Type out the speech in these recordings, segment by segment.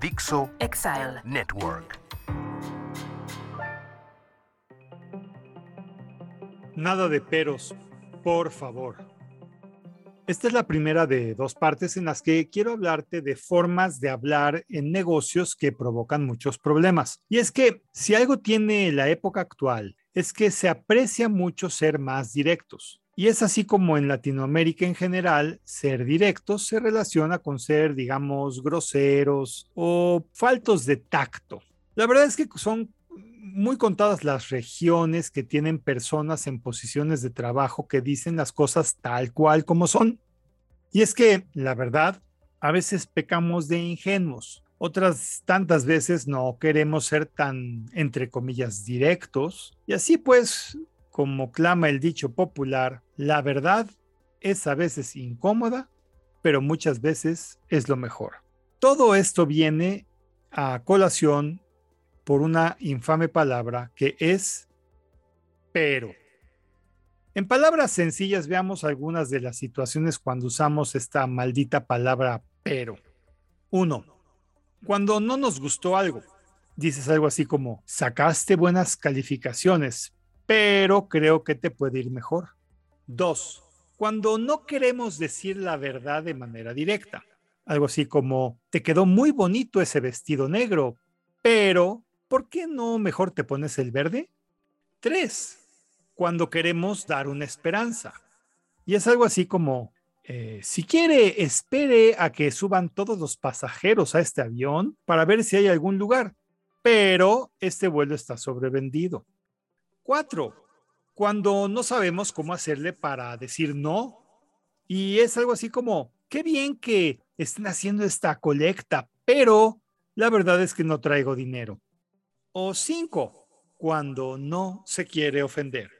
Dixo Exile Network. Nada de peros, por favor. Esta es la primera de dos partes en las que quiero hablarte de formas de hablar en negocios que provocan muchos problemas. Y es que si algo tiene la época actual, es que se aprecia mucho ser más directos. Y es así como en Latinoamérica en general, ser directos se relaciona con ser, digamos, groseros o faltos de tacto. La verdad es que son muy contadas las regiones que tienen personas en posiciones de trabajo que dicen las cosas tal cual como son. Y es que, la verdad, a veces pecamos de ingenuos. Otras tantas veces no queremos ser tan, entre comillas, directos. Y así pues como clama el dicho popular, la verdad es a veces incómoda, pero muchas veces es lo mejor. Todo esto viene a colación por una infame palabra que es pero. En palabras sencillas veamos algunas de las situaciones cuando usamos esta maldita palabra pero. Uno, Cuando no nos gustó algo, dices algo así como, sacaste buenas calificaciones, pero creo que te puede ir mejor. Dos, cuando no queremos decir la verdad de manera directa. Algo así como, te quedó muy bonito ese vestido negro, pero ¿por qué no mejor te pones el verde? Tres, cuando queremos dar una esperanza. Y es algo así como, eh, si quiere, espere a que suban todos los pasajeros a este avión para ver si hay algún lugar, pero este vuelo está sobrevendido. Cuatro, cuando no sabemos cómo hacerle para decir no. Y es algo así como, qué bien que estén haciendo esta colecta, pero la verdad es que no traigo dinero. O cinco, cuando no se quiere ofender.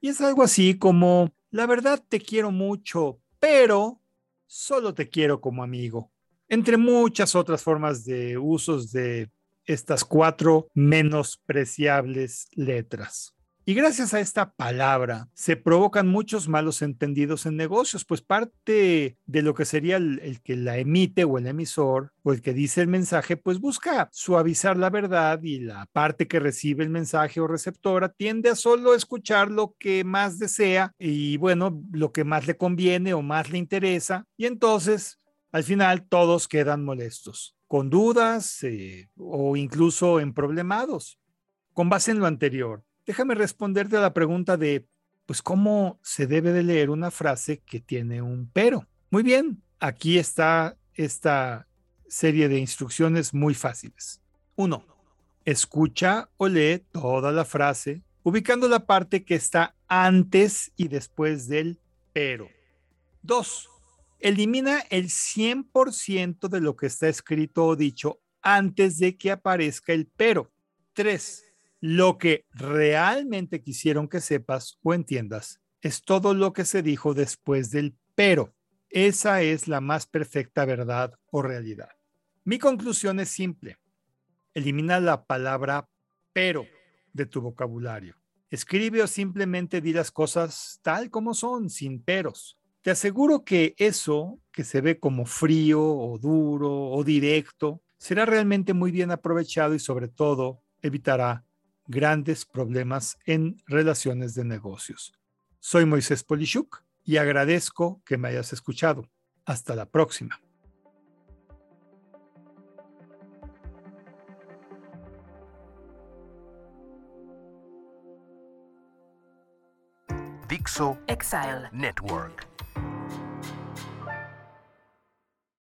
Y es algo así como, la verdad te quiero mucho, pero solo te quiero como amigo. Entre muchas otras formas de usos de estas cuatro menospreciables letras. Y gracias a esta palabra se provocan muchos malos entendidos en negocios, pues parte de lo que sería el, que la emite o el emisor o el que dice el mensaje, pues busca suavizar la verdad y la parte que recibe el mensaje o receptora tiende a solo escuchar lo que más desea y bueno, lo que más le conviene o más le interesa. Y entonces, al final, todos quedan molestos, con dudas eh, o incluso en problemados. Con base en lo anterior, déjame responderte a la pregunta de, pues, ¿cómo se debe de leer una frase que tiene un pero? Muy bien, aquí está esta serie de instrucciones muy fáciles. Uno, escucha o lee toda la frase, ubicando la parte que está antes y después del pero. Dos, elimina el 100% de lo que está escrito o dicho antes de que aparezca el pero. Tres, lo que realmente quisieron que sepas o entiendas es todo lo que se dijo después del pero. Esa es la más perfecta verdad o realidad. Mi conclusión es simple. Elimina la palabra pero de tu vocabulario. Escribe o simplemente di las cosas tal como son, sin peros. Te aseguro que eso, que se ve como frío o duro o directo, será realmente muy bien aprovechado y sobre todo evitará grandes problemas en relaciones de negocios. Soy Moisés Polishuk y agradezco que me hayas escuchado. Hasta la próxima. Dixo Exile Network